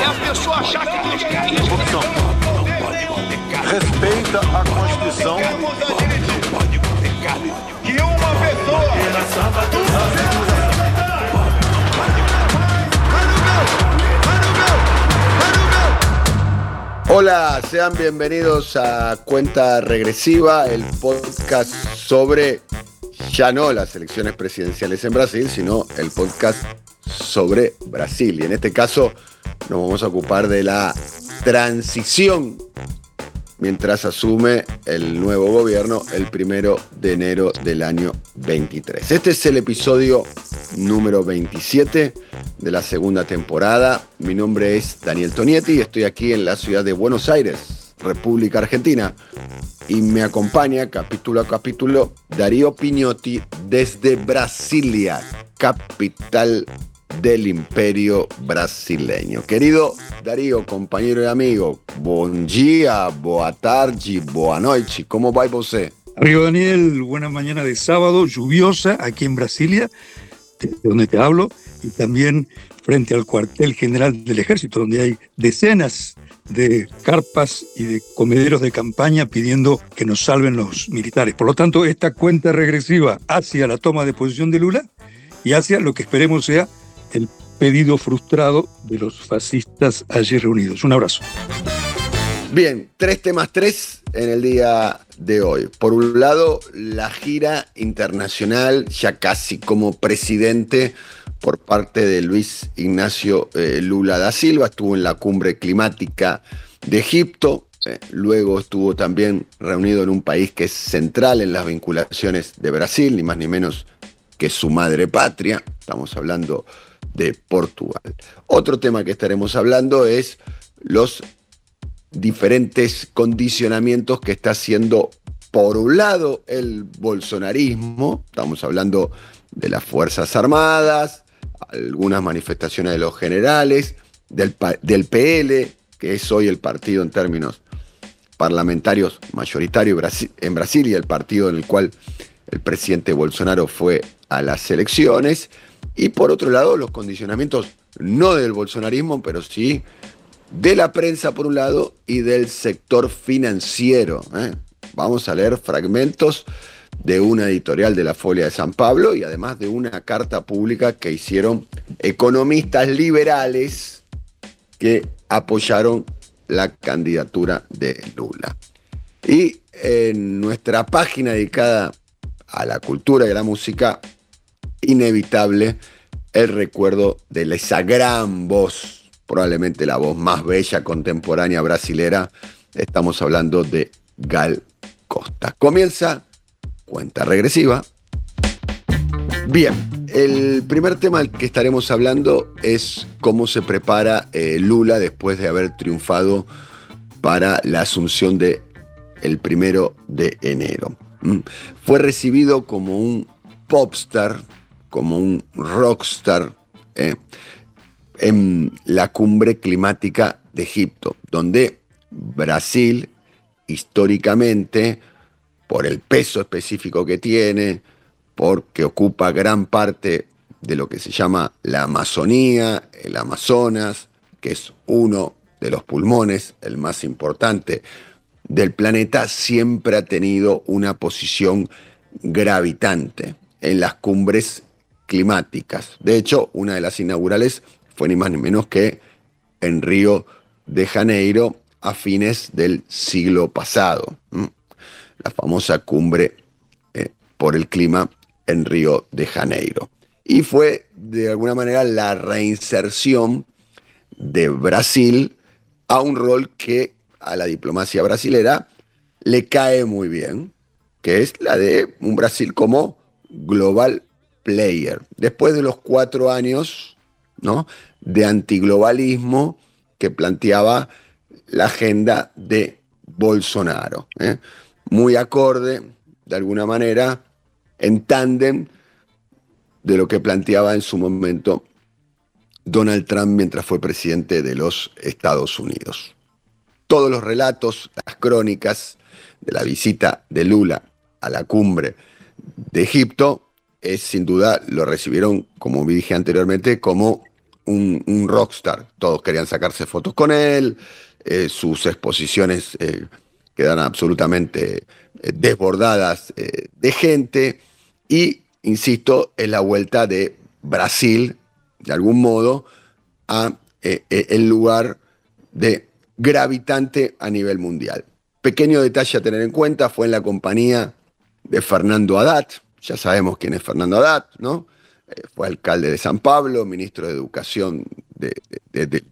É a pessoa achar que quer isso. Corrupção. Respeita a Constituição. que uma pessoa Hola, sean bienvenidos a Cuenta Regresiva, el podcast sobre ya no las elecciones presidenciales en Brasil, sino el podcast sobre Brasil. Y en este caso nos vamos a ocupar de la transición mientras asume el nuevo gobierno el primero de enero del año 23. Este es el episodio número 27 de la segunda temporada. Mi nombre es Daniel Tonietti y estoy aquí en la ciudad de Buenos Aires, República Argentina. Y me acompaña capítulo a capítulo Darío Piñotti desde Brasilia, capital del imperio brasileño. Querido Darío, compañero y amigo, buen día, boa tarde, boa noite. ¿Cómo va você? Amigo Daniel, buena mañana de sábado, lluviosa aquí en Brasilia, de donde te hablo, y también frente al cuartel general del ejército, donde hay decenas de carpas y de comederos de campaña pidiendo que nos salven los militares. Por lo tanto, esta cuenta regresiva hacia la toma de posición de Lula y hacia lo que esperemos sea pedido frustrado de los fascistas allí reunidos. Un abrazo. Bien, tres temas tres en el día de hoy. Por un lado, la gira internacional, ya casi como presidente por parte de Luis Ignacio eh, Lula da Silva. Estuvo en la cumbre climática de Egipto. eh, luego estuvo también reunido en un país que es central en las vinculaciones de Brasil, ni más ni menos que su madre patria. Estamos hablando de Portugal. Otro tema que estaremos hablando es los diferentes condicionamientos que está haciendo, por un lado, el bolsonarismo, estamos hablando de las Fuerzas Armadas, algunas manifestaciones de los generales, del, del PL, que es hoy el partido en términos parlamentarios mayoritario en Brasil y el partido en el cual el presidente Bolsonaro fue a las elecciones, y por otro lado los condicionamientos no del bolsonarismo, pero sí de la prensa por un lado y del sector financiero. ¿eh? Vamos a leer fragmentos de una editorial de la Folia de San Pablo y además de una carta pública que hicieron economistas liberales que apoyaron la candidatura de Lula. Y en nuestra página dedicada a la cultura y a la música, inevitable el recuerdo de esa gran voz, probablemente la voz más bella contemporánea brasilera. Estamos hablando de Gal Costa. Comienza cuenta regresiva. Bien, el primer tema del que estaremos hablando es cómo se prepara eh, Lula después de haber triunfado para la asunción de el primero de enero. Mm. Fue recibido como un popstar, como un rockstar eh, en la cumbre climática de Egipto, donde Brasil históricamente, por el peso específico que tiene, porque ocupa gran parte de lo que se llama la Amazonía, el Amazonas, que es uno de los pulmones, el más importante del planeta, siempre ha tenido una posición gravitante en las cumbres climáticas. De hecho, una de las inaugurales fue ni más ni menos que en Río de Janeiro a fines del siglo pasado. La famosa cumbre eh, por el clima en Río de Janeiro. Y fue de alguna manera la reinserción de Brasil a un rol que a la diplomacia brasilera le cae muy bien, que es la de un Brasil como global player. Después de los cuatro años de antiglobalismo que planteaba la agenda de Bolsonaro. ¿eh? Muy acorde, de alguna manera, en tándem de lo que planteaba en su momento Donald Trump mientras fue presidente de los Estados Unidos. Todos los relatos, las crónicas de la visita de Lula a la cumbre de Egipto, es sin duda, lo recibieron, como dije anteriormente, como un, rockstar. Todos querían sacarse fotos con él, eh, sus exposiciones eh, quedaron absolutamente eh, desbordadas de gente y, insisto, es la vuelta de Brasil, de algún modo, a el lugar de gravitante a nivel mundial. Pequeño detalle a tener en cuenta, fue en la compañía de Fernando Haddad, ya sabemos quién es Fernando Haddad, ¿no? Eh, fue alcalde de San Pablo, ministro de Educación de,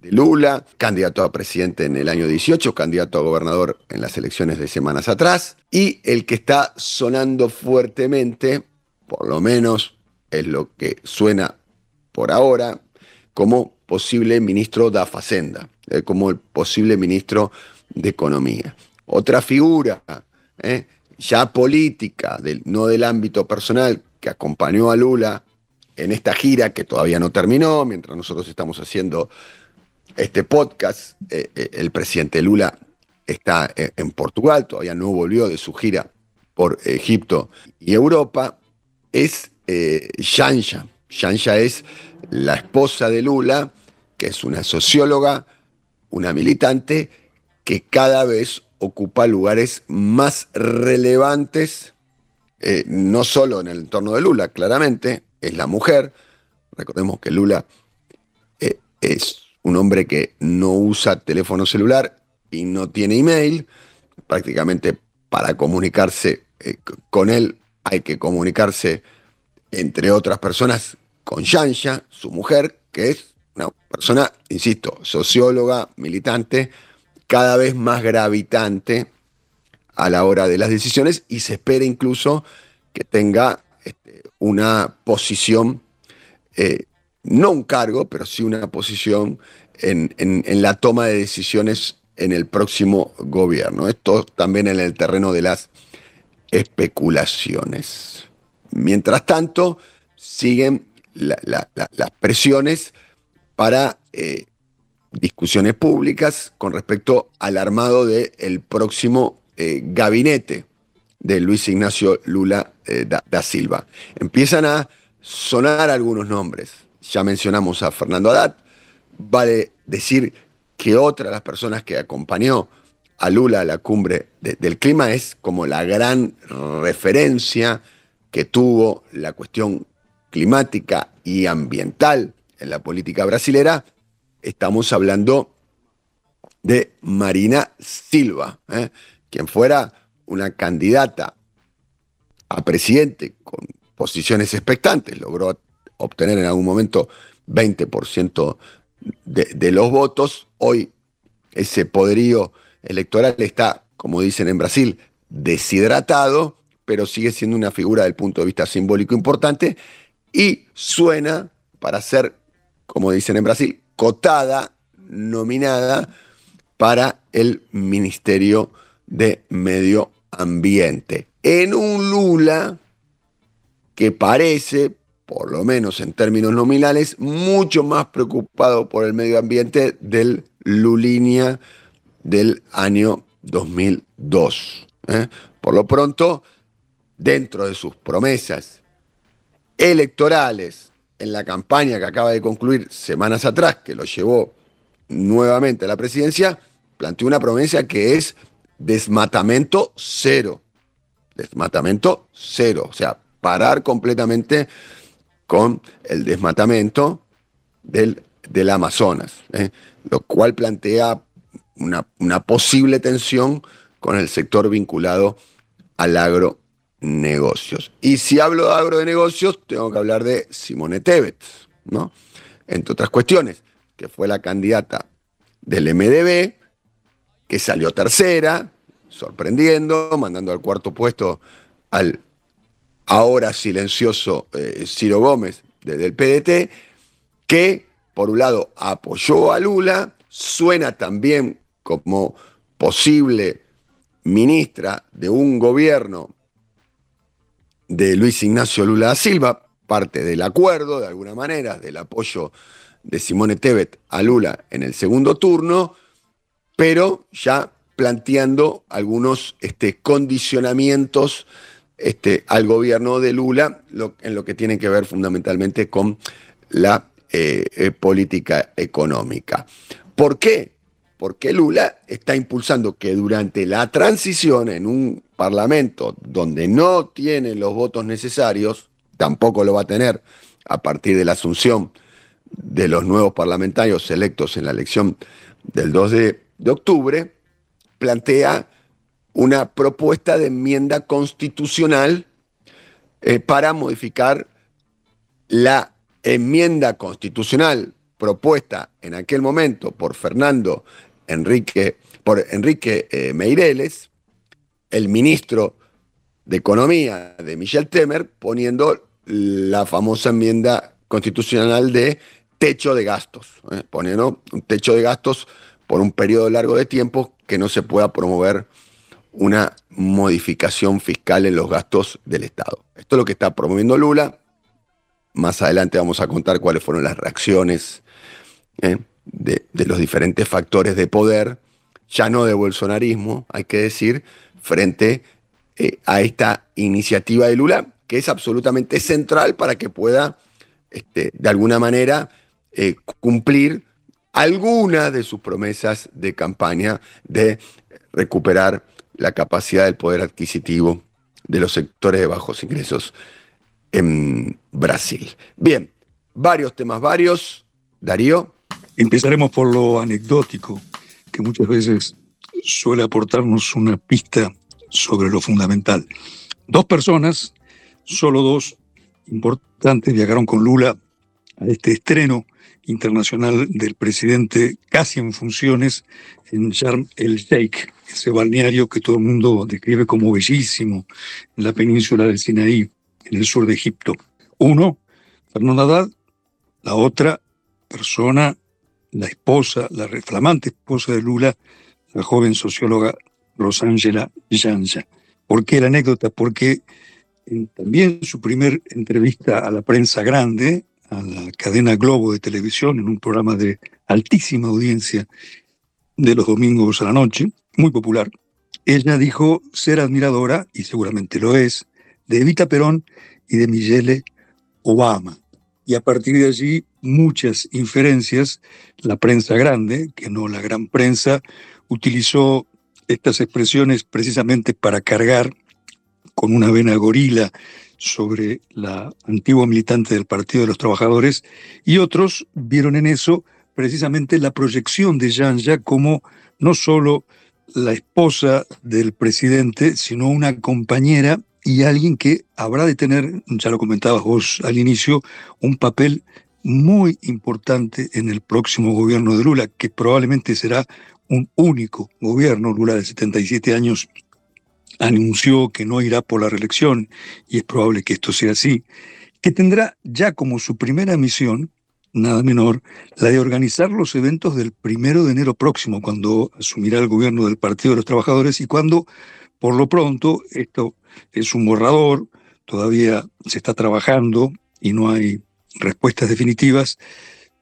Lula, candidato a presidente en el año 18, candidato a gobernador en las elecciones de semanas atrás, y el que está sonando fuertemente, por lo menos es lo que suena por ahora, como posible ministro de Facenda, eh, como el posible ministro de Economía. Otra figura, eh, ya política, no del ámbito personal, que acompañó a Lula en esta gira que todavía no terminó, mientras nosotros estamos haciendo este podcast, eh, eh, el presidente Lula está eh, en Portugal, todavía no volvió de su gira por Egipto y Europa, es Shanja. Shanja es la esposa de Lula, que es una socióloga, una militante, que cada vez ocupa lugares más relevantes, no solo en el entorno de Lula, claramente, es la mujer. Recordemos que Lula eh, es un hombre que no usa teléfono celular y no tiene email. Prácticamente para comunicarse eh, con él hay que comunicarse, entre otras personas, con Yansha, su mujer, que es una persona, insisto, socióloga, militante, cada vez más gravitante a la hora de las decisiones y se espera incluso que tenga una posición, eh, no un cargo, pero sí una posición en, la toma de decisiones en el próximo gobierno. Esto también en el terreno de las especulaciones. Mientras tanto, siguen las presiones para eh, discusiones públicas con respecto al armado del próximo eh, gabinete de Luis Ignacio Lula eh, da, Silva. Empiezan a sonar algunos nombres. Ya mencionamos a Fernando Haddad. Vale decir que otra de las personas que acompañó a Lula a la cumbre del clima es como la gran referencia que tuvo la cuestión climática y ambiental en la política brasilera. Estamos hablando de Marina Silva, ¿eh? quien fuera una candidata a presidente con posiciones expectantes, logró obtener en algún momento 20% de, los votos. Hoy ese poderío electoral está, como dicen en Brasil, deshidratado, pero sigue siendo una figura del punto de vista simbólico importante y suena para ser, como dicen en Brasil, cotada, nominada para el Ministerio de Medio Ambiente en un Lula que parece, por lo menos en términos nominales, mucho más preocupado por el medio ambiente del Lulinia del año 2002. ¿eh? Por lo pronto, dentro de sus promesas electorales en la campaña que acaba de concluir semanas atrás, que lo llevó nuevamente a la presidencia, planteó una promesa que es desmatamiento cero desmatamiento cero, o sea, parar completamente con el desmatamiento del, del Amazonas, ¿eh? lo cual plantea una, una, posible tensión con el sector vinculado al agronegocios. Y si hablo de agronegocios, tengo que hablar de Simone Tebet, ¿no? Entre otras cuestiones, que fue la candidata del MDB, que salió tercera, sorprendiendo, mandando al cuarto puesto al ahora silencioso eh, Ciro Gómez desde el PDT, que por un lado apoyó a Lula, suena también como posible ministra de un gobierno de Luis Ignacio Lula da Silva, parte del acuerdo, de alguna manera, del apoyo de Simone Tebet a Lula en el segundo turno, pero ya planteando algunos este, condicionamientos este, al gobierno de Lula en lo que tiene que ver fundamentalmente con la eh, eh, política económica. ¿Por qué? Porque Lula está impulsando que durante la transición en un parlamento donde no tiene los votos necesarios, tampoco lo va a tener a partir de la asunción de los nuevos parlamentarios electos en la elección del 2 de, octubre, plantea una propuesta de enmienda constitucional eh, para modificar la enmienda constitucional propuesta en aquel momento por Fernando Enrique, por Enrique eh, Meireles, el ministro de Economía de Michel Temer, poniendo la famosa enmienda constitucional de techo de gastos, ¿eh? poniendo un techo de gastos por un periodo largo de tiempo que no se pueda promover una modificación fiscal en los gastos del Estado. Esto es lo que está promoviendo Lula. Más adelante vamos a contar cuáles fueron las reacciones ¿eh? de, los diferentes factores de poder, ya no de bolsonarismo, hay que decir, frente eh, a esta iniciativa de Lula, que es absolutamente central para que pueda, este, de alguna manera, eh, cumplir algunas de sus promesas de campaña de recuperar la capacidad del poder adquisitivo de los sectores de bajos ingresos en Brasil. Bien, varios temas varios. Darío. Empezaremos por lo anecdótico, que muchas veces suele aportarnos una pista sobre lo fundamental. Dos personas, solo dos importantes, viajaron con Lula a este estreno internacional del presidente casi en funciones en Sharm el Sheikh, ese balneario que todo el mundo describe como bellísimo en la península del Sinaí, en el sur de Egipto. Uno, Fernando Haddad, la otra persona, la esposa, la flamante esposa de Lula, la joven socióloga Rosángela Yanja. ¿Por qué la anécdota? Porque en también su primer entrevista a la prensa grande, a la cadena Globo de televisión, en un programa de altísima audiencia de los domingos a la noche, muy popular, ella dijo ser admiradora, y seguramente lo es, de Evita Perón y de Michelle Obama. Y a partir de allí, muchas inferencias, la prensa grande, que no la gran prensa, utilizó estas expresiones precisamente para cargar con una vena gorila sobre la antigua militante del Partido de los Trabajadores, y otros vieron en eso precisamente la proyección de Janja como no solo la esposa del presidente, sino una compañera y alguien que habrá de tener, ya lo comentabas vos al inicio, un papel muy importante en el próximo gobierno de Lula, que probablemente será un único gobierno. Lula de 77 años anunció que no irá por la reelección, y es probable que esto sea así, que tendrá ya como su primera misión, nada menor, la de organizar los eventos del primero de enero próximo, cuando asumirá el gobierno del Partido de los Trabajadores y cuando, por lo pronto, esto es un borrador, todavía se está trabajando y no hay respuestas definitivas,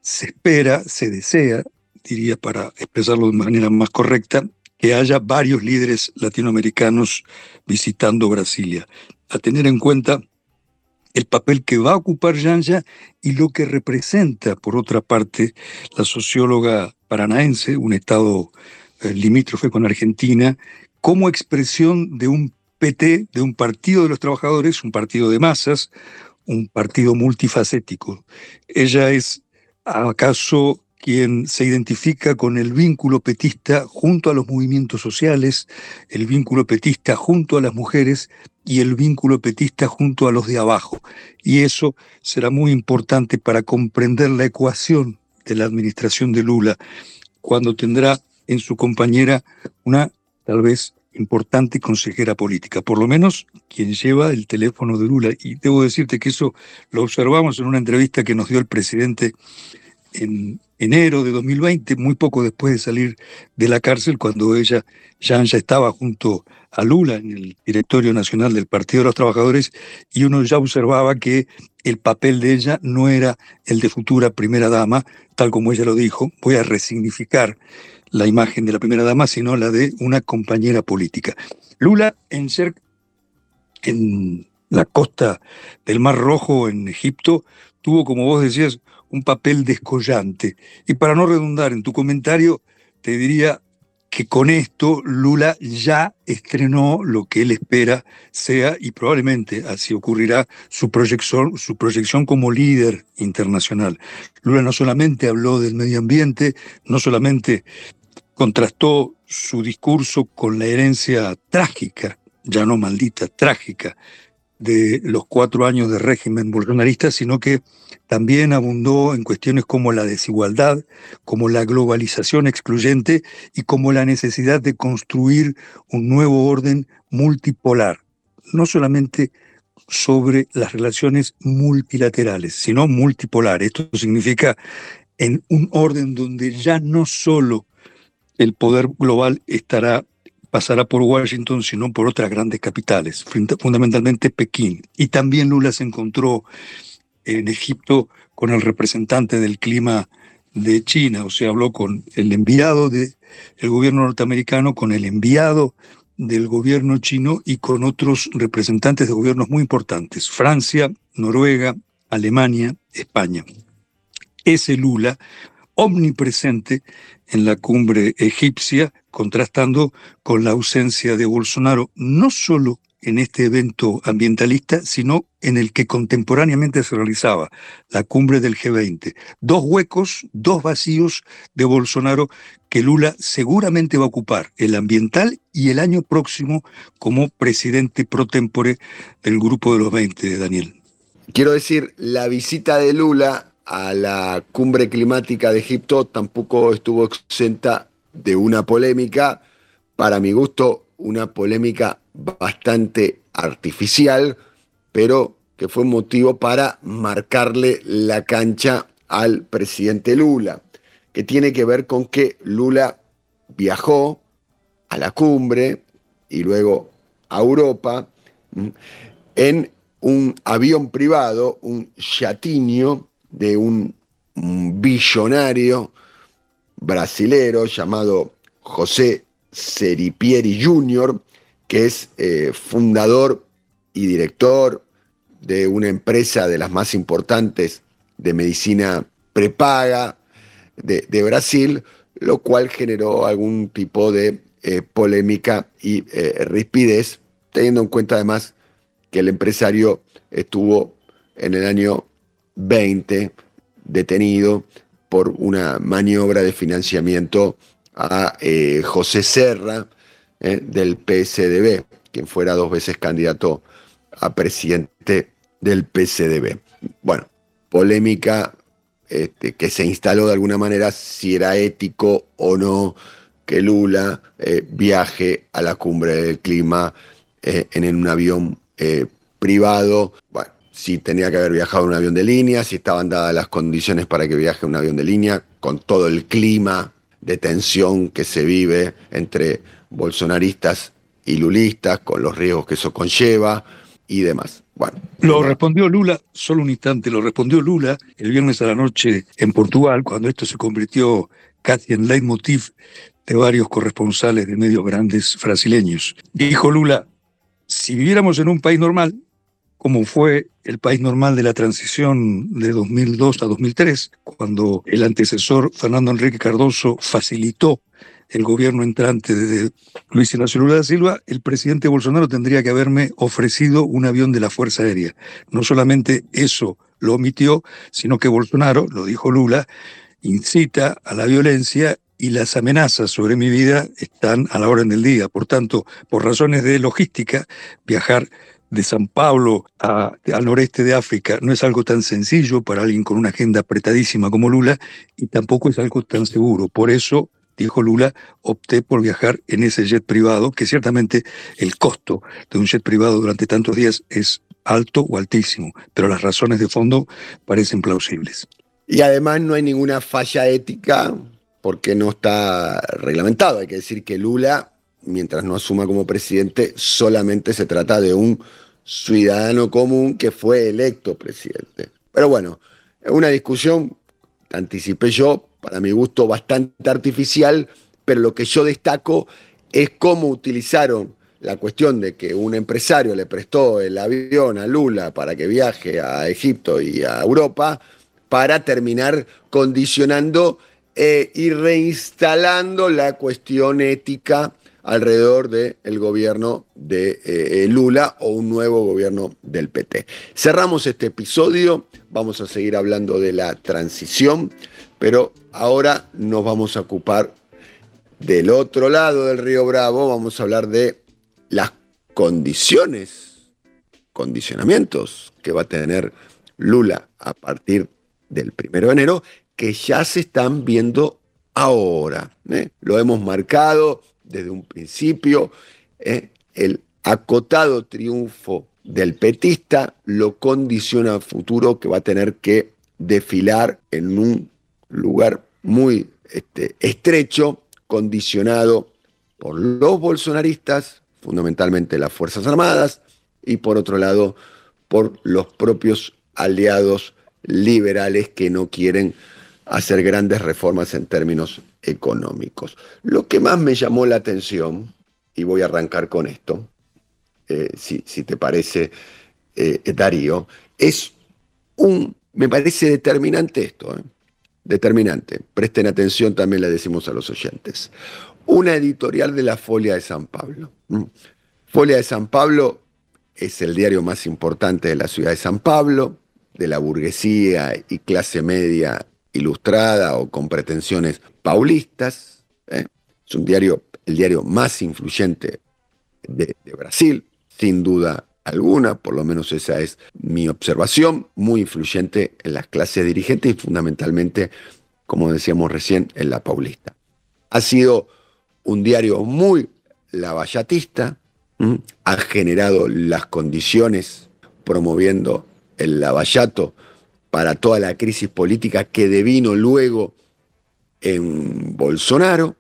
se espera, se desea, diría para expresarlo de manera más correcta, que haya varios líderes latinoamericanos visitando Brasilia. A tener en cuenta el papel que va a ocupar Yanja y lo que representa, por otra parte, la socióloga paranaense, un estado eh, limítrofe con Argentina, como expresión de un PT, de un partido de los trabajadores, un partido de masas, un partido multifacético. Ella es acaso quien se identifica con el vínculo petista junto a los movimientos sociales, el vínculo petista junto a las mujeres y el vínculo petista junto a los de abajo. Y eso será muy importante para comprender la ecuación de la administración de Lula, cuando tendrá en su compañera una tal vez importante consejera política, por lo menos quien lleva el teléfono de Lula. Y debo decirte que eso lo observamos en una entrevista que nos dio el presidente en, enero de 2020, muy poco después de salir de la cárcel, cuando ella ya, ya estaba junto a Lula en el directorio nacional del Partido de los Trabajadores y uno ya observaba que el papel de ella no era el de futura primera dama, tal como ella lo dijo, voy a resignificar la imagen de la primera dama, sino la de una compañera política. Lula en ser en la costa del Mar Rojo en Egipto tuvo, como vos decías, un papel descollante. Y para no redundar en tu comentario, te diría que con esto Lula ya estrenó lo que él espera sea, y probablemente así ocurrirá, su proyección, su proyección como líder internacional. Lula no solamente habló del medio ambiente, no solamente contrastó su discurso con la herencia trágica, ya no maldita, trágica, de los cuatro años de régimen bolsonarista, sino que también abundó en cuestiones como la desigualdad, como la globalización excluyente y como la necesidad de construir un nuevo orden multipolar, no solamente sobre las relaciones multilaterales, sino multipolar. Esto significa en un orden donde ya no solo el poder global estará pasará por Washington, sino por otras grandes capitales, fundamentalmente Pekín. Y también Lula se encontró en Egipto con el representante del clima de China, o sea, habló con el enviado del gobierno norteamericano, con el enviado del gobierno chino y con otros representantes de gobiernos muy importantes, Francia, Noruega, Alemania, España. Ese Lula, omnipresente en la cumbre egipcia, contrastando con la ausencia de Bolsonaro, no solo en este evento ambientalista, sino en el que contemporáneamente se realizaba la cumbre del G20. Dos huecos, dos vacíos de Bolsonaro que Lula seguramente va a ocupar, el ambiental y el año próximo como presidente pro tempore del grupo de los 20, Daniel. Quiero decir, la visita de Lula a la cumbre climática de Egipto tampoco estuvo exenta de una polémica, para mi gusto, una polémica bastante artificial, pero que fue motivo para marcarle la cancha al presidente Lula, que tiene que ver con que Lula viajó a la cumbre y luego a Europa en un avión privado, un chatinio de un, billonario brasilero llamado José Seripieri Jr., que es eh, fundador y director de una empresa de las más importantes de medicina prepaga de, Brasil, lo cual generó algún tipo de eh, polémica y eh, rispidez, teniendo en cuenta además que el empresario estuvo en el año 20 detenido por una maniobra de financiamiento a eh, José Serra eh, del PSDB, quien fuera dos veces candidato a presidente del PSDB. Bueno, polémica este, que se instaló de alguna manera si era ético o no que Lula eh, viaje a la cumbre del clima en un avión privado. Bueno, si tenía que haber viajado en un avión de línea, si estaban dadas las condiciones para que viaje un avión de línea, con todo el clima de tensión que se vive entre bolsonaristas y lulistas, con los riesgos que eso conlleva y demás. Bueno, lo respondió Lula, solo un instante, lo respondió Lula el viernes a la noche en Portugal, cuando esto se convirtió casi en leitmotiv de varios corresponsales de medios grandes brasileños. Dijo Lula, si viviéramos en un país normal, como fue el país normal de la transición de 2002 a 2003, cuando el antecesor Fernando Enrique Cardoso facilitó el gobierno entrante de Luis Ignacio Lula da Silva, el presidente Bolsonaro tendría que haberme ofrecido un avión de la Fuerza Aérea. No solamente eso lo omitió, sino que Bolsonaro, lo dijo Lula, incita a la violencia y las amenazas sobre mi vida están a la orden del día. Por tanto, por razones de logística, viajar de San Pablo al noreste de África no es algo tan sencillo para alguien con una agenda apretadísima como Lula y tampoco es algo tan seguro. Por eso, dijo Lula, opté por viajar en ese jet privado, que ciertamente el costo de un jet privado durante tantos días es alto o altísimo, pero las razones de fondo parecen plausibles. Y además no hay ninguna falla ética porque no está reglamentado. Hay que decir que Lula, mientras no asuma como presidente, solamente se trata de un ciudadano común que fue electo presidente. Pero bueno, una discusión, anticipé yo, para mi gusto bastante artificial, pero lo que yo destaco es cómo utilizaron la cuestión de que un empresario le prestó el avión a Lula para que viaje a Egipto y a Europa para terminar condicionando eh, y reinstalando la cuestión ética alrededor del gobierno de eh, Lula o un nuevo gobierno del PT. Cerramos este episodio, vamos a seguir hablando de la transición, pero ahora nos vamos a ocupar del otro lado del río Bravo, vamos a hablar de las condiciones, condicionamientos que va a tener Lula a partir del primero de enero, que ya se están viendo ahora. ¿eh? Lo hemos marcado desde un principio. ¿eh? El acotado triunfo del petista lo condiciona al futuro que va a tener que desfilar en un lugar muy este, estrecho, condicionado por los bolsonaristas, fundamentalmente las Fuerzas Armadas, y por otro lado por los propios aliados liberales que no quieren hacer grandes reformas en términos económicos. Lo que más me llamó la atención, y voy a arrancar con esto, eh, si, te parece, eh, Darío, es un, me parece determinante esto, eh, determinante, presten atención, también le decimos a los oyentes, una editorial de la Folia de San Pablo. Folia de San Pablo es el diario más importante de la ciudad de San Pablo, de la burguesía y clase media ilustrada o con pretensiones paulistas. ¿eh? Es un diario, el diario más influyente de, Brasil, sin duda alguna, por lo menos esa es mi observación, muy influyente en las clases dirigentes y fundamentalmente, como decíamos recién, en la paulista. Ha sido un diario muy lavallatista, ha generado las condiciones promoviendo el lavallato para toda la crisis política que devino luego en Bolsonaro.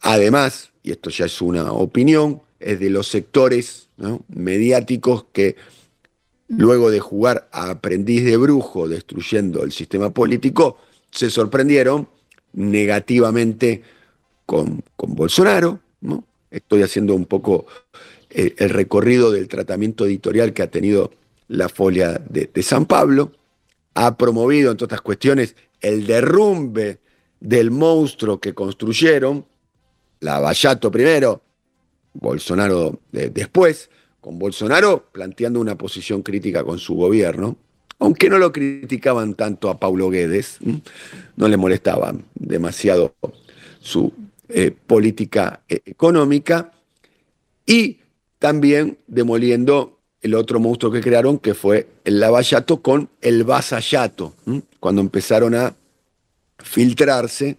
Además, y esto ya es una opinión, es de los sectores mediáticos que luego de jugar a aprendiz de brujo destruyendo el sistema político, se sorprendieron negativamente con, Bolsonaro. ¿no? Estoy haciendo un poco eh, el recorrido del tratamiento editorial que ha tenido la folia de, San Pablo, ha promovido, entre otras cuestiones, el derrumbe del monstruo que construyeron, la Vallato primero, Bolsonaro después, con Bolsonaro planteando una posición crítica con su gobierno, aunque no lo criticaban tanto a Paulo Guedes, no le molestaba demasiado su eh, política eh, económica, y también demoliendo el otro monstruo que crearon, que fue el lavallato con el vasallato, cuando empezaron a filtrarse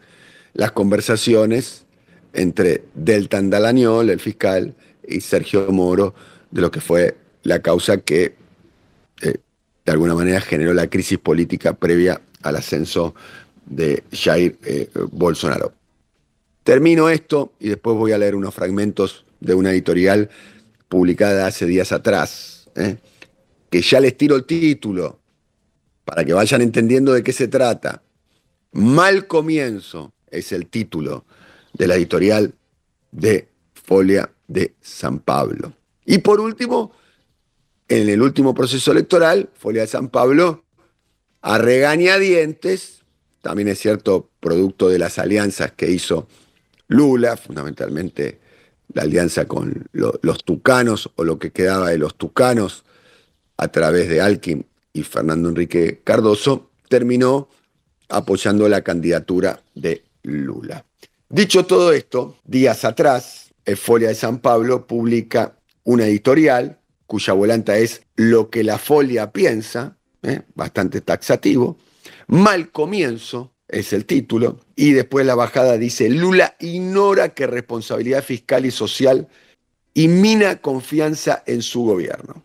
las conversaciones entre Deltan Dalañol, el fiscal, y Sergio Moro, de lo que fue la causa que eh, de alguna manera generó la crisis política previa al ascenso de Jair eh, Bolsonaro. Termino esto y después voy a leer unos fragmentos de una editorial publicada hace días atrás, ¿eh? que ya les tiro el título para que vayan entendiendo de qué se trata. Mal comienzo es el título de la editorial de Folia de San Pablo. Y por último, en el último proceso electoral, Folia de San Pablo, a regañadientes, también es cierto, producto de las alianzas que hizo Lula, fundamentalmente la alianza con los tucanos o lo que quedaba de los tucanos a través de Alkin y Fernando Enrique Cardoso, terminó apoyando la candidatura de Lula. Dicho todo esto, días atrás, Folia de San Pablo publica una editorial cuya volanta es Lo que la Folia piensa, ¿eh? bastante taxativo, Mal comienzo, es el título, y después la bajada dice, Lula ignora que responsabilidad fiscal y social y mina confianza en su gobierno.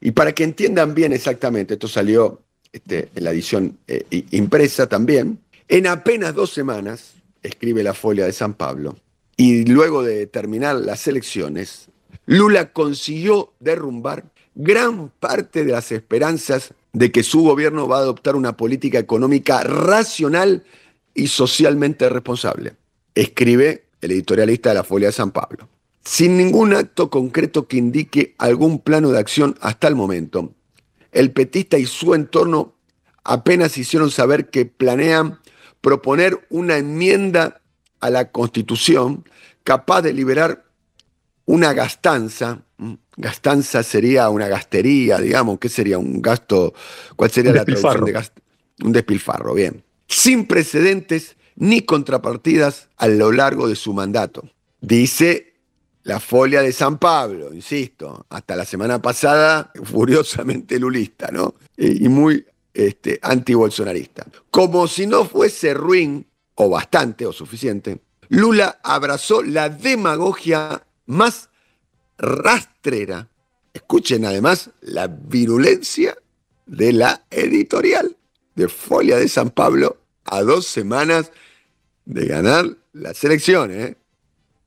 Y para que entiendan bien exactamente, esto salió este, en la edición eh, impresa también. En apenas dos semanas, escribe la folia de San Pablo, y luego de terminar las elecciones, Lula consiguió derrumbar gran parte de las esperanzas de que su gobierno va a adoptar una política económica racional y socialmente responsable. Escribe el editorialista de la Folia de San Pablo. Sin ningún acto concreto que indique algún plano de acción hasta el momento, el petista y su entorno apenas hicieron saber que planean proponer una enmienda a la Constitución capaz de liberar una gastanza Gastanza sería una gastería, digamos, ¿qué sería un gasto? ¿Cuál sería la traducción de gasto? Un despilfarro, bien. Sin precedentes ni contrapartidas a lo largo de su mandato. Dice la folia de San Pablo, insisto, hasta la semana pasada furiosamente lulista, ¿no? Y muy este, antibolsonarista. Como si no fuese ruin, o bastante, o suficiente, Lula abrazó la demagogia más rastrera. Escuchen además la virulencia de la editorial de Folia de San Pablo a dos semanas de ganar las elecciones. ¿eh?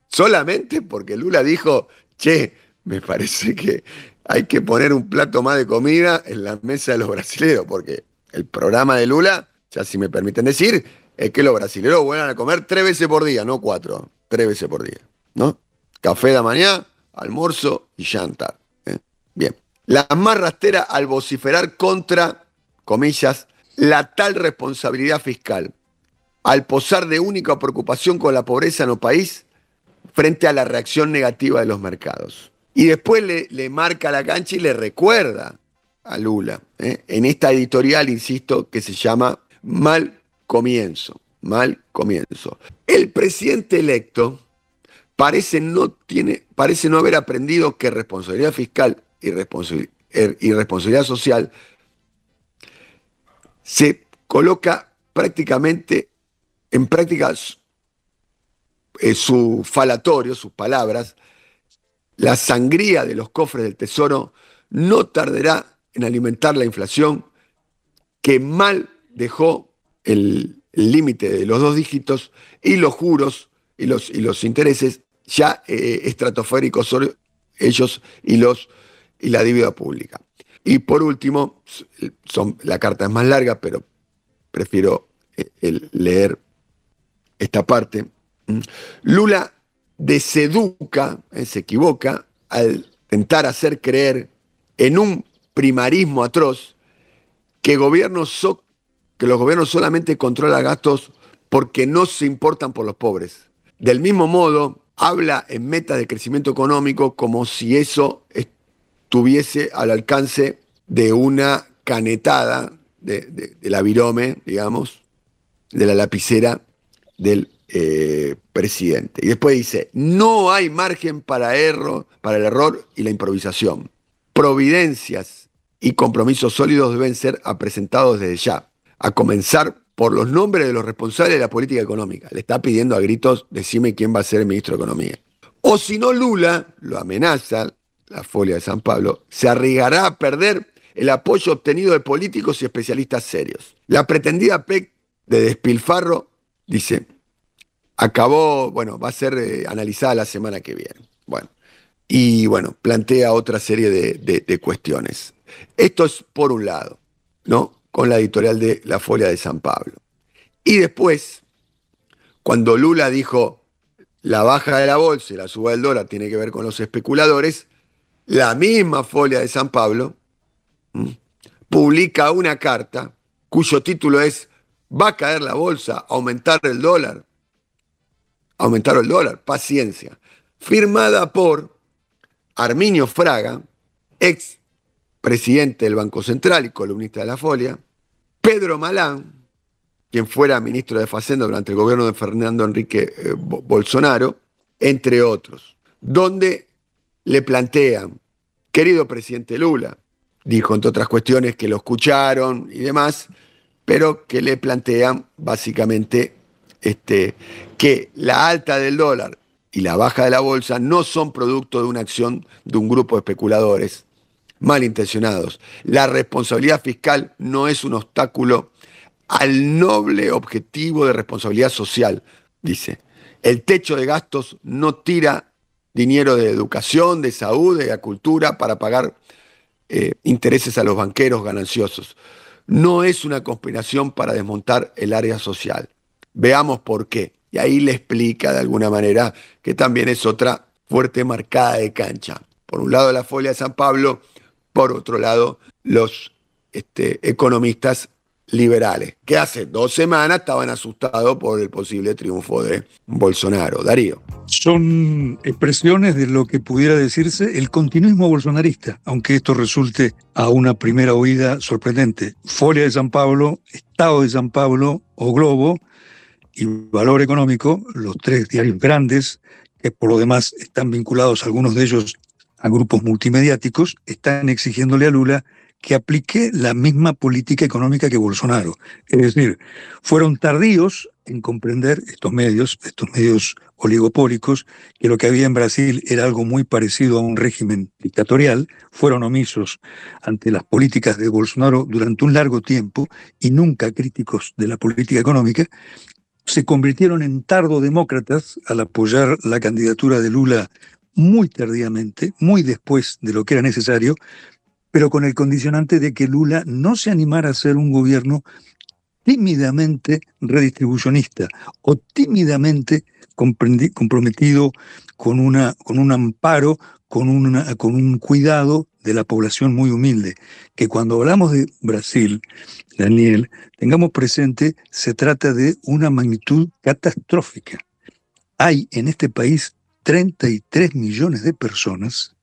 Solamente porque Lula dijo, che, me parece que hay que poner un plato más de comida en la mesa de los brasileños, porque el programa de Lula, ya si me permiten decir, es que los brasileños vuelvan a comer tres veces por día, no cuatro, tres veces por día, ¿no? Café de mañana, almuerzo y llantar. ¿eh? Bien. La más al vociferar contra, comillas, la tal responsabilidad fiscal, al posar de única preocupación con la pobreza en el país frente a la reacción negativa de los mercados. Y después le, marca la cancha y le recuerda a Lula, ¿eh? en esta editorial, insisto, que se llama Mal Comienzo, Mal Comienzo. El presidente electo, parece no, tiene, parece no haber aprendido que responsabilidad fiscal y, er, responsabilidad social se coloca prácticamente en prácticas eh, su falatorio, sus palabras, la sangría de los cofres del tesoro no tardará en alimentar la inflación que mal dejó el límite de los dos dígitos y los juros y los, y los intereses ya eh, estratosféricos ellos y, los, y la deuda pública. Y por último, son, la carta es más larga, pero prefiero eh, leer esta parte. Mm. Lula deseduca, eh, se equivoca, al intentar hacer creer en un primarismo atroz que, gobiernos que los gobiernos solamente controlan gastos porque no se importan por los pobres. Del mismo modo, habla en meta de crecimiento económico como si eso estuviese al alcance de una canetada de, la virome, digamos, de la lapicera del eh, presidente. Y después dice, no hay margen para, error, para el error y la improvisación. Providencias y compromisos sólidos deben ser presentados desde ya, a comenzar por los nombres de los responsables de la política económica. Le está pidiendo a gritos, decime quién va a ser el ministro de Economía. O si no, Lula lo amenaza, la folia de San Pablo, se arriesgará a perder el apoyo obtenido de políticos y especialistas serios. La pretendida PEC de despilfarro, dice, acabó, bueno, va a ser eh, analizada la semana que viene. Bueno, y bueno, plantea otra serie de, de cuestiones. Esto es por un lado, ¿no? Con la editorial de La Folia de San Pablo. Y después, cuando Lula dijo la baja de la bolsa y la suba del dólar tiene que ver con los especuladores, la misma Folia de San Pablo publica una carta cuyo título es ¿Va a caer la bolsa? ¿Aumentar el dólar? Aumentar el dólar, paciencia. Firmada por Arminio Fraga, ex presidente del Banco Central y columnista de la Folia, Pedro Malán, quien fuera ministro de Facenda durante el gobierno de Fernando Enrique eh, Bolsonaro, entre otros, donde le plantean, querido presidente Lula, dijo entre otras cuestiones que lo escucharon y demás, pero que le plantean básicamente este, que la alta del dólar y la baja de la bolsa no son producto de una acción de un grupo de especuladores, malintencionados. La responsabilidad fiscal no es un obstáculo al noble objetivo de responsabilidad social, dice. El techo de gastos no tira dinero de educación, de salud, de la cultura para pagar eh, intereses a los banqueros gananciosos. No es una conspiración para desmontar el área social. Veamos por qué. Y ahí le explica de alguna manera que también es otra fuerte marcada de cancha. Por un lado la folia de San Pablo, por otro lado los este, economistas liberales, que hace dos semanas estaban asustados por el posible triunfo de Bolsonaro. Darío. Son expresiones de lo que pudiera decirse el continuismo bolsonarista, aunque esto resulte a una primera oída sorprendente. Folia de San Pablo, Estado de San Pablo o Globo y Valor Económico, los tres diarios grandes, que por lo demás están vinculados algunos de ellos a grupos multimediáticos, están exigiéndole a Lula que aplique la misma política económica que Bolsonaro. Es decir, fueron tardíos en comprender estos medios, estos medios oligopólicos, que lo que había en Brasil era algo muy parecido a un régimen dictatorial, fueron omisos ante las políticas de Bolsonaro durante un largo tiempo y nunca críticos de la política económica, se convirtieron en tardodemócratas al apoyar la candidatura de Lula muy tardíamente, muy después de lo que era necesario, pero con el condicionante de que Lula no se animara a ser un gobierno tímidamente redistribucionista o tímidamente comprometido con, una, con un amparo, con, una, con un cuidado de la población muy humilde, que cuando hablamos de Brasil, Daniel, tengamos presente, se trata de una magnitud catastrófica. Hay en este país 33 millones de personas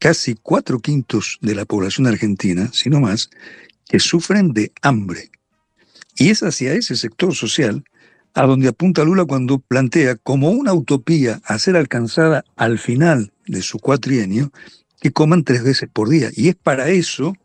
casi cuatro quintos de la población argentina, si no más, que sufren de hambre. Y es hacia ese sector social a donde apunta Lula cuando plantea como una utopía a ser alcanzada al final de su cuatrienio que coman tres veces por día. Y es para eso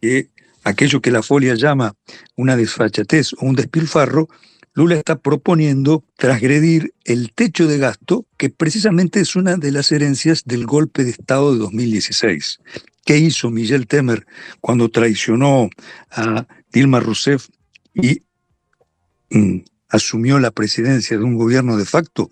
que aquello que la folia llama una desfachatez o un despilfarro Lula está proponiendo transgredir el techo de gasto, que precisamente es una de las herencias del golpe de Estado de 2016. ¿Qué hizo Miguel Temer cuando traicionó a Dilma Rousseff y mm, asumió la presidencia de un gobierno de facto?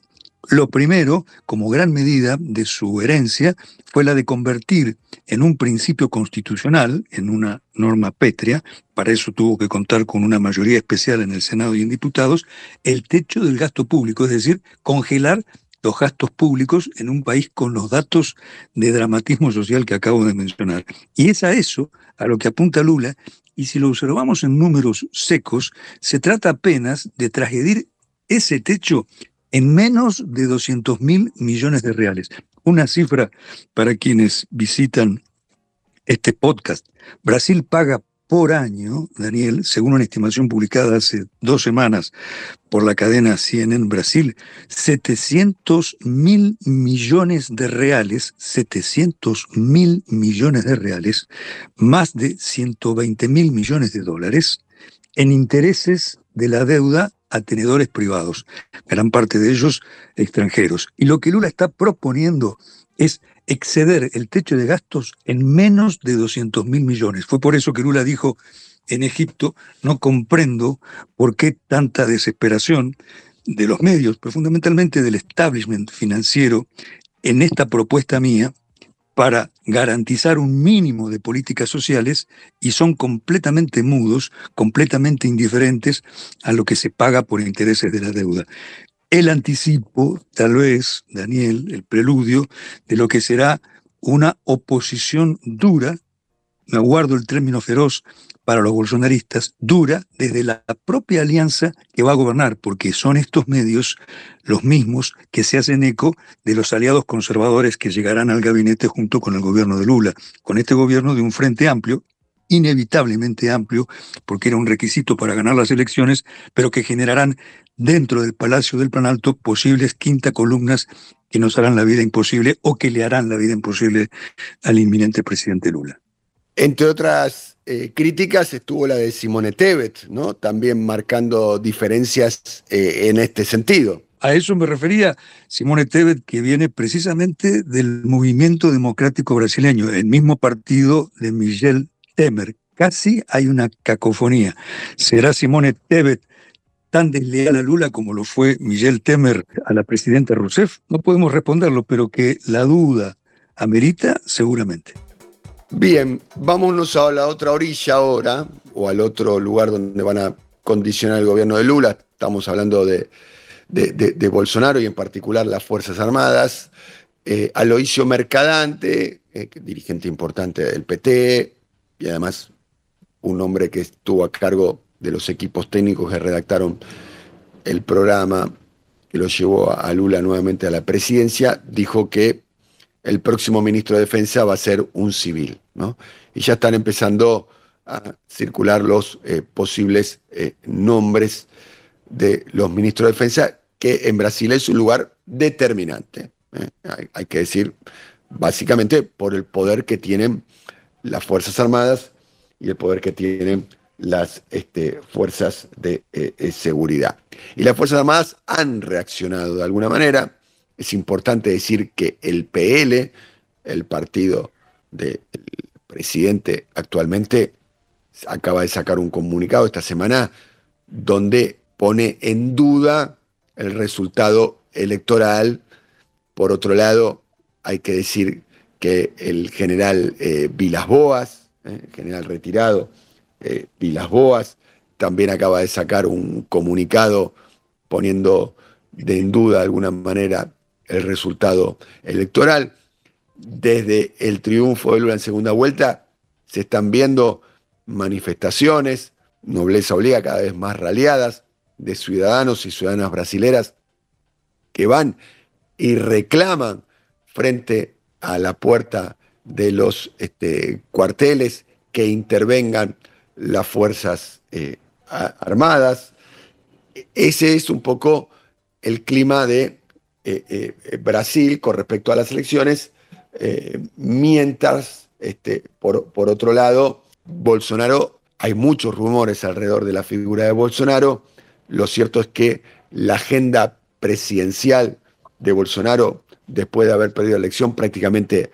Lo primero, como gran medida de su herencia, fue la de convertir en un principio constitucional, en una norma pétrea, para eso tuvo que contar con una mayoría especial en el Senado y en diputados, el techo del gasto público, es decir, congelar los gastos públicos en un país con los datos de dramatismo social que acabo de mencionar. Y es a eso a lo que apunta Lula, y si lo observamos en números secos, se trata apenas de tragedir ese techo en menos de 200 mil millones de reales. Una cifra para quienes visitan este podcast. Brasil paga por año, Daniel, según una estimación publicada hace dos semanas por la cadena CNN Brasil, 700 mil millones de reales, 700 mil millones de reales, más de 120 mil millones de dólares en intereses de la deuda a tenedores privados, gran parte de ellos extranjeros. Y lo que Lula está proponiendo es exceder el techo de gastos en menos de 200 mil millones. Fue por eso que Lula dijo en Egipto, no comprendo por qué tanta desesperación de los medios, pero fundamentalmente del establishment financiero, en esta propuesta mía, para garantizar un mínimo de políticas sociales y son completamente mudos, completamente indiferentes a lo que se paga por intereses de la deuda. El anticipo, tal vez, Daniel, el preludio de lo que será una oposición dura, me aguardo el término feroz, para los bolsonaristas dura desde la propia alianza que va a gobernar, porque son estos medios los mismos que se hacen eco de los aliados conservadores que llegarán al gabinete junto con el gobierno de Lula, con este gobierno de un frente amplio, inevitablemente amplio, porque era un requisito para ganar las elecciones, pero que generarán dentro del Palacio del Planalto posibles quinta columnas que nos harán la vida imposible o que le harán la vida imposible al inminente presidente Lula. Entre otras eh, críticas estuvo la de Simone Tebet, ¿no? también marcando diferencias eh, en este sentido. a eso me refería Simone Tebet, que viene precisamente del movimiento democrático brasileño, el mismo partido de Michel Temer. Casi hay una cacofonía. ¿Será Simone Tebet tan desleal a Lula como lo fue Michel Temer a la presidenta Rousseff? No podemos responderlo, pero que la duda amerita seguramente. Bien, vámonos a la otra orilla ahora, o al otro lugar donde van a condicionar el gobierno de Lula. Estamos hablando de, de, Bolsonaro y en particular las Fuerzas Armadas. Eh, Aloisio Mercadante, eh, dirigente importante del PT, y además un hombre que estuvo a cargo de los equipos técnicos que redactaron el programa que lo llevó a Lula nuevamente a la presidencia, dijo que el próximo ministro de Defensa va a ser un civil, ¿no? Y ya están empezando a circular los eh, posibles eh, nombres de los ministros de Defensa, que en Brasil es un lugar determinante. ¿eh? Hay, que decir, básicamente por el poder que tienen las Fuerzas Armadas y el poder que tienen las este, fuerzas de seguridad. Y las Fuerzas Armadas han reaccionado de alguna manera es importante decir que el PL, el partido del presidente actualmente, acaba de sacar un comunicado esta semana donde pone en duda el resultado electoral. Por otro lado, hay que decir que el general eh, Vilas Boas, eh, general retirado eh, Vilas Boas, también acaba de sacar un comunicado poniendo de en duda de alguna manera el resultado electoral. Desde el triunfo de Lula en segunda vuelta se están viendo manifestaciones, nobleza obliga cada vez más raleadas, de ciudadanos y ciudadanas brasileras que van y reclaman frente a la puerta de los este, cuarteles que intervengan las Fuerzas eh, Armadas. Ese es un poco el clima de eh, eh, Brasil con respecto a las elecciones, eh, mientras, este, por, por otro lado, Bolsonaro, hay muchos rumores alrededor de la figura de Bolsonaro, lo cierto es que la agenda presidencial de Bolsonaro, después de haber perdido la elección, prácticamente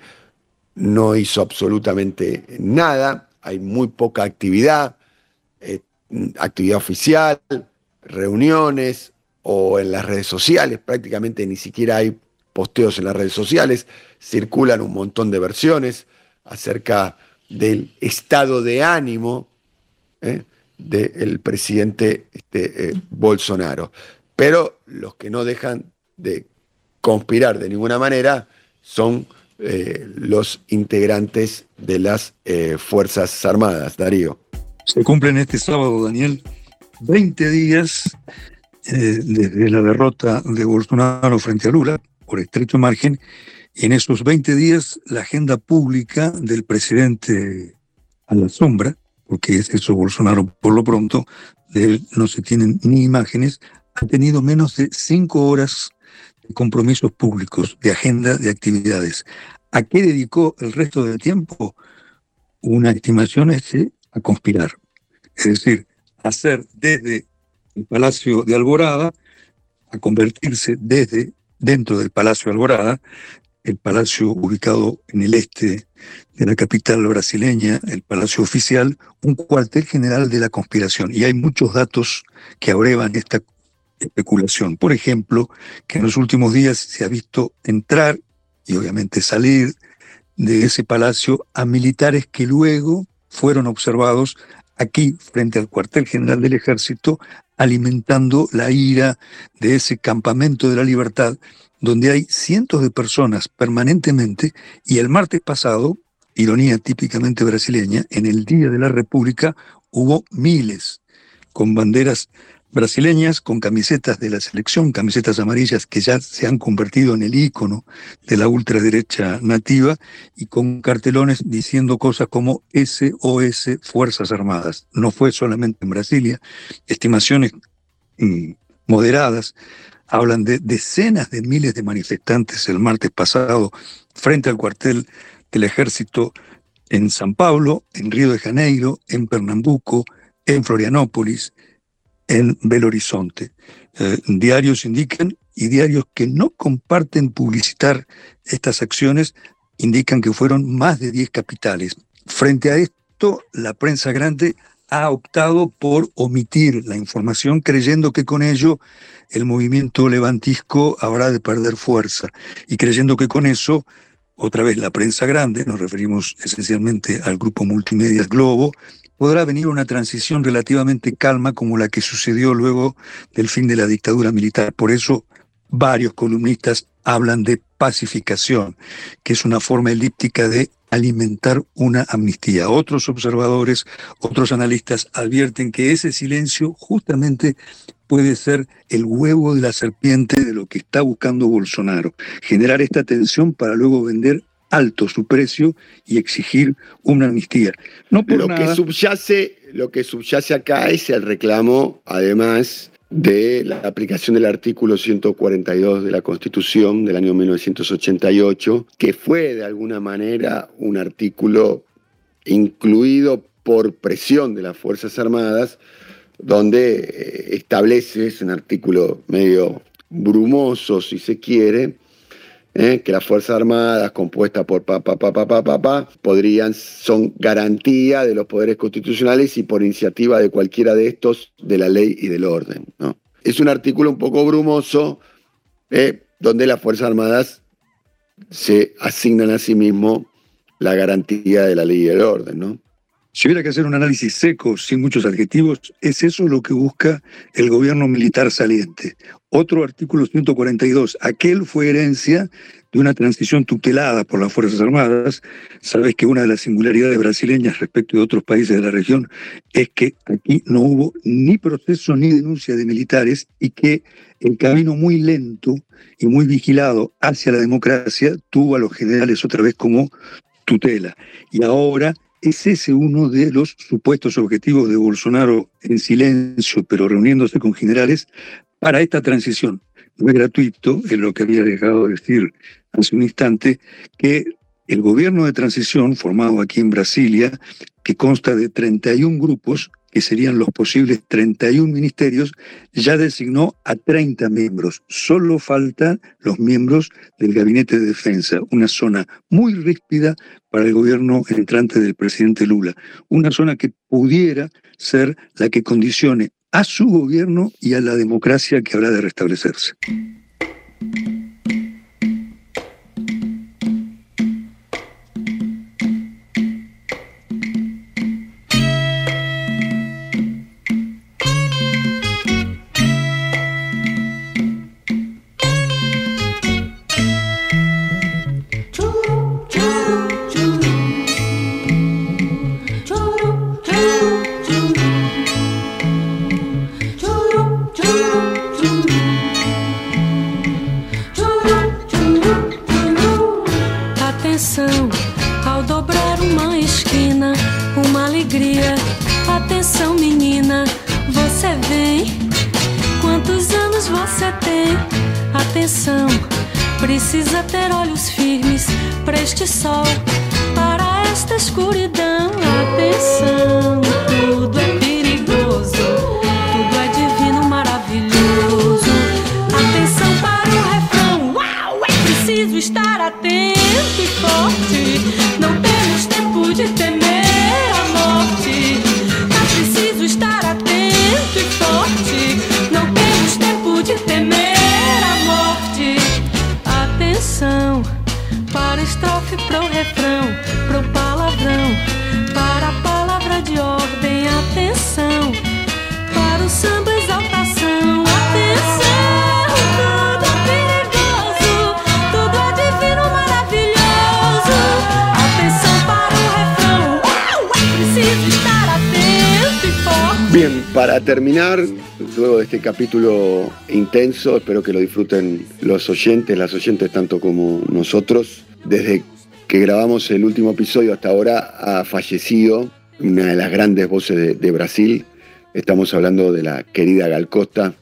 no hizo absolutamente nada, hay muy poca actividad, actividad oficial, reuniones, o en las redes sociales, prácticamente ni siquiera hay posteos en las redes sociales, circulan un montón de versiones acerca del estado de ánimo ¿eh? del presidente este, eh, Bolsonaro. Pero los que no dejan de conspirar de ninguna manera son eh, los integrantes de las Fuerzas Armadas. Darío. Se cumplen este sábado, Daniel, 20 días eh, desde la derrota de Bolsonaro frente a Lula por estrecho margen, en esos 20 días la agenda pública del presidente a la sombra, porque es eso Bolsonaro por lo pronto, de él no se tienen ni imágenes, ha tenido menos de cinco horas de compromisos públicos, de agenda de actividades. ¿A qué dedicó el resto del tiempo? Una estimación es a conspirar. Es decir, hacer desde el Palacio de Alborada a convertirse desde dentro del Palacio de Alborada, el palacio ubicado en el este de la capital brasileña, el palacio oficial, un cuartel general de la conspiración. Y hay muchos datos que abrevan esta especulación. Por ejemplo, que en los últimos días se ha visto entrar y obviamente salir de ese palacio a militares que luego fueron observados aquí frente al cuartel general del ejército alimentando la ira de ese campamento de la libertad donde hay cientos de personas permanentemente y el martes pasado, ironía típicamente brasileña, en el Día de la República hubo miles con banderas brasileñas con camisetas de la selección, camisetas amarillas que ya se han convertido en el ícono de la ultraderecha nativa y con cartelones diciendo cosas como SOS Fuerzas Armadas. No fue solamente en Brasilia, estimaciones mm, moderadas hablan de decenas de miles de manifestantes el martes pasado frente al cuartel del ejército en San Pablo, en Río de Janeiro, en Pernambuco, en Florianópolis, en Belo Horizonte. Eh, diarios indican, y diarios que no comparten publicitar estas acciones indican que fueron más de 10 capitales. Frente a esto, la prensa grande ha optado por omitir la información creyendo que con ello el movimiento levantisco habrá de perder fuerza y creyendo que con eso, otra vez la prensa grande, nos referimos esencialmente al grupo multimedia Globo, podrá venir una transición relativamente calma como la que sucedió luego del fin de la dictadura militar. Por eso varios columnistas hablan de pacificación, que es una forma elíptica de alimentar una amnistía. Otros observadores, otros analistas advierten que ese silencio justamente puede ser el huevo de la serpiente de lo que está buscando Bolsonaro, generar esta tensión para luego vender alto su precio y exigir una amnistía. No lo que subyace, lo que subyace acá es el reclamo, además de la aplicación del artículo 142 de la Constitución del año 1988, que fue de alguna manera un artículo incluido por presión de las Fuerzas Armadas, donde eh, establece, es un artículo medio brumoso si se quiere, ¿eh? que las Fuerzas Armadas, compuestas por pa, pa, pa, pa, pa, pa, podrían, son garantía de los poderes constitucionales y por iniciativa de cualquiera de estos, de la ley y del orden. ¿no? Es un artículo un poco brumoso, ¿eh? donde las Fuerzas Armadas se asignan a sí mismo la garantía de la ley y del orden, ¿no? Si hubiera que hacer un análisis seco, sin muchos adjetivos, es eso lo que busca el gobierno militar saliente. Otro artículo 142, aquel fue herencia de una transición tutelada por las Fuerzas Armadas. Sabes que una de las singularidades brasileñas respecto de otros países de la región es que aquí no hubo ni proceso ni denuncia de militares y que el camino muy lento y muy vigilado hacia la democracia tuvo a los generales otra vez como tutela. Y ahora ¿Es ese uno de los supuestos objetivos de Bolsonaro en silencio, pero reuniéndose con generales, para esta transición? No es gratuito, es lo que había dejado de decir hace un instante, que el gobierno de transición, formado aquí en Brasilia, que consta de 31 grupos, que serían los posibles 31 ministerios, ya designó a 30 miembros. Solo faltan los miembros del Gabinete de Defensa, una zona muy ríspida para el gobierno entrante del presidente Lula, una zona que pudiera ser la que condicione a su gobierno y a la democracia que habrá de restablecerse. Para terminar, luego de este capítulo intenso, espero que lo disfruten los oyentes, las oyentes tanto como nosotros. Desde que grabamos el último episodio hasta ahora ha fallecido una de las grandes voces de, Brasil. Estamos hablando de la querida Gal Costa,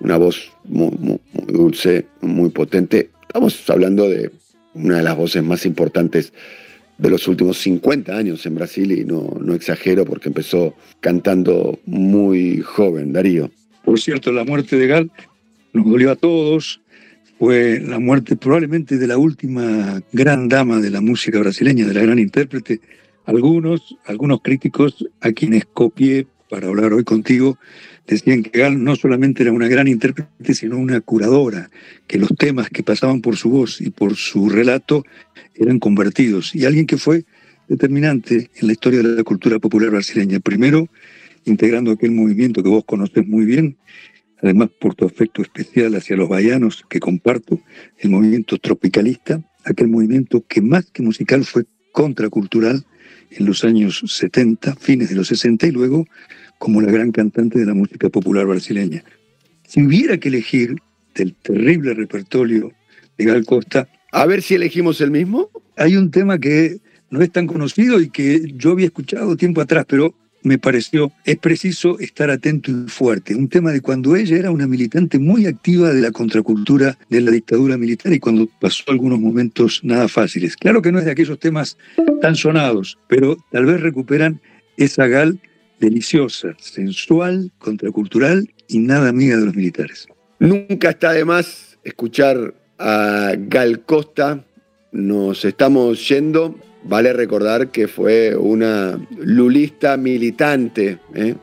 una voz muy, muy dulce, muy potente. Estamos hablando de una de las voces más importantes de los últimos 50 años en Brasil y no, no exagero porque empezó cantando muy joven, Darío. Por cierto, la muerte de Gal nos dolió a todos. Fue la muerte probablemente de la última gran dama de la música brasileña, de la gran intérprete. Algunos, algunos críticos a quienes copié para hablar hoy contigo, decían que Gal no solamente era una gran intérprete, sino una curadora, que los temas que pasaban por su voz y por su relato eran convertidos. Y alguien que fue determinante en la historia de la cultura popular brasileña. Primero, integrando aquel movimiento que vos conoces muy bien, además por tu afecto especial hacia los baianos que comparto, el movimiento tropicalista, aquel movimiento que más que musical fue contracultural en los años 70, fines de los 60 y luego como la gran cantante de la música popular brasileña. Si hubiera que elegir del terrible repertorio de Gal Costa... A ver si elegimos el mismo. Hay un tema que no es tan conocido y que yo había escuchado tiempo atrás, pero me pareció, es preciso estar atento y fuerte. Un tema de cuando ella era una militante muy activa de la contracultura de la dictadura militar y cuando pasó algunos momentos nada fáciles. Claro que no es de aquellos temas tan sonados, pero tal vez recuperan esa gal deliciosa, sensual, contracultural y nada amiga de los militares. Nunca está de más escuchar a Gal Costa. Nos estamos yendo Vale recordar que fue una lulista militante, ¿eh?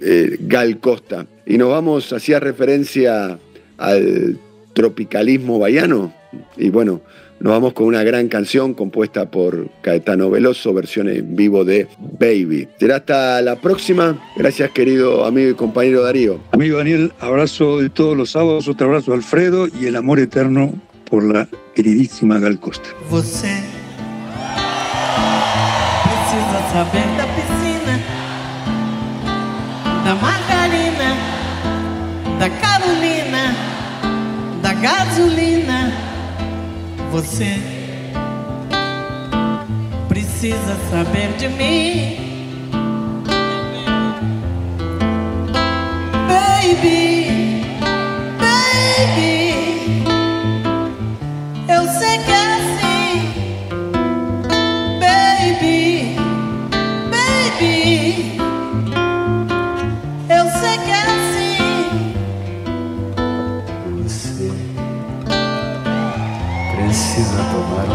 Eh, Gal Costa. Y nos vamos, hacía referencia al tropicalismo baiano. Y bueno, nos vamos con una gran canción compuesta por Caetano Veloso, versión en vivo de Baby. Será hasta la próxima. Gracias, querido amigo y compañero Darío. Amigo Daniel, abrazo de todos los sábados, otro abrazo a Alfredo y el amor eterno por la queridísima Gal Costa. saber da piscina, da margarina, da Carolina, da gasolina. Você precisa saber de mim, baby.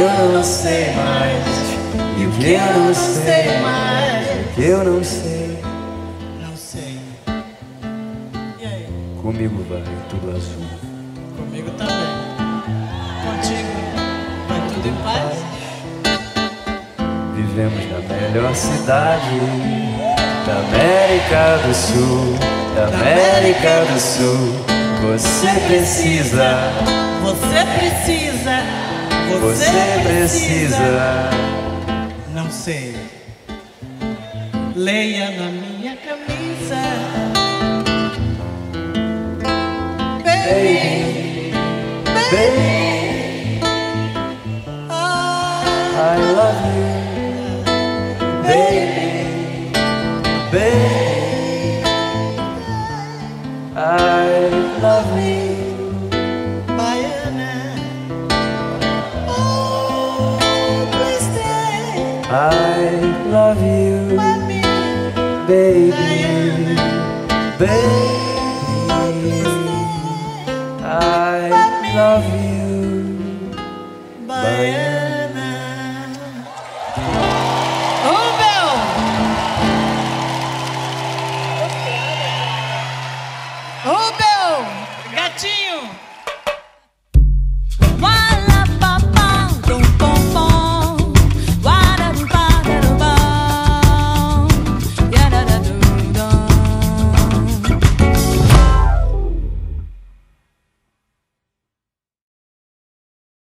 Eu não sei mais. E o que eu não sei mais. O que eu não sei. Não sei. E aí? Comigo vai tudo azul. Comigo também. Contigo vai tudo em paz. Vivemos na melhor cidade da América do Sul. Da América do Sul. Você precisa. Você precisa. Você, precisa. Não sei. Leia na minha camisa. Baby, baby, I love you, baby, baby, I love you, baby.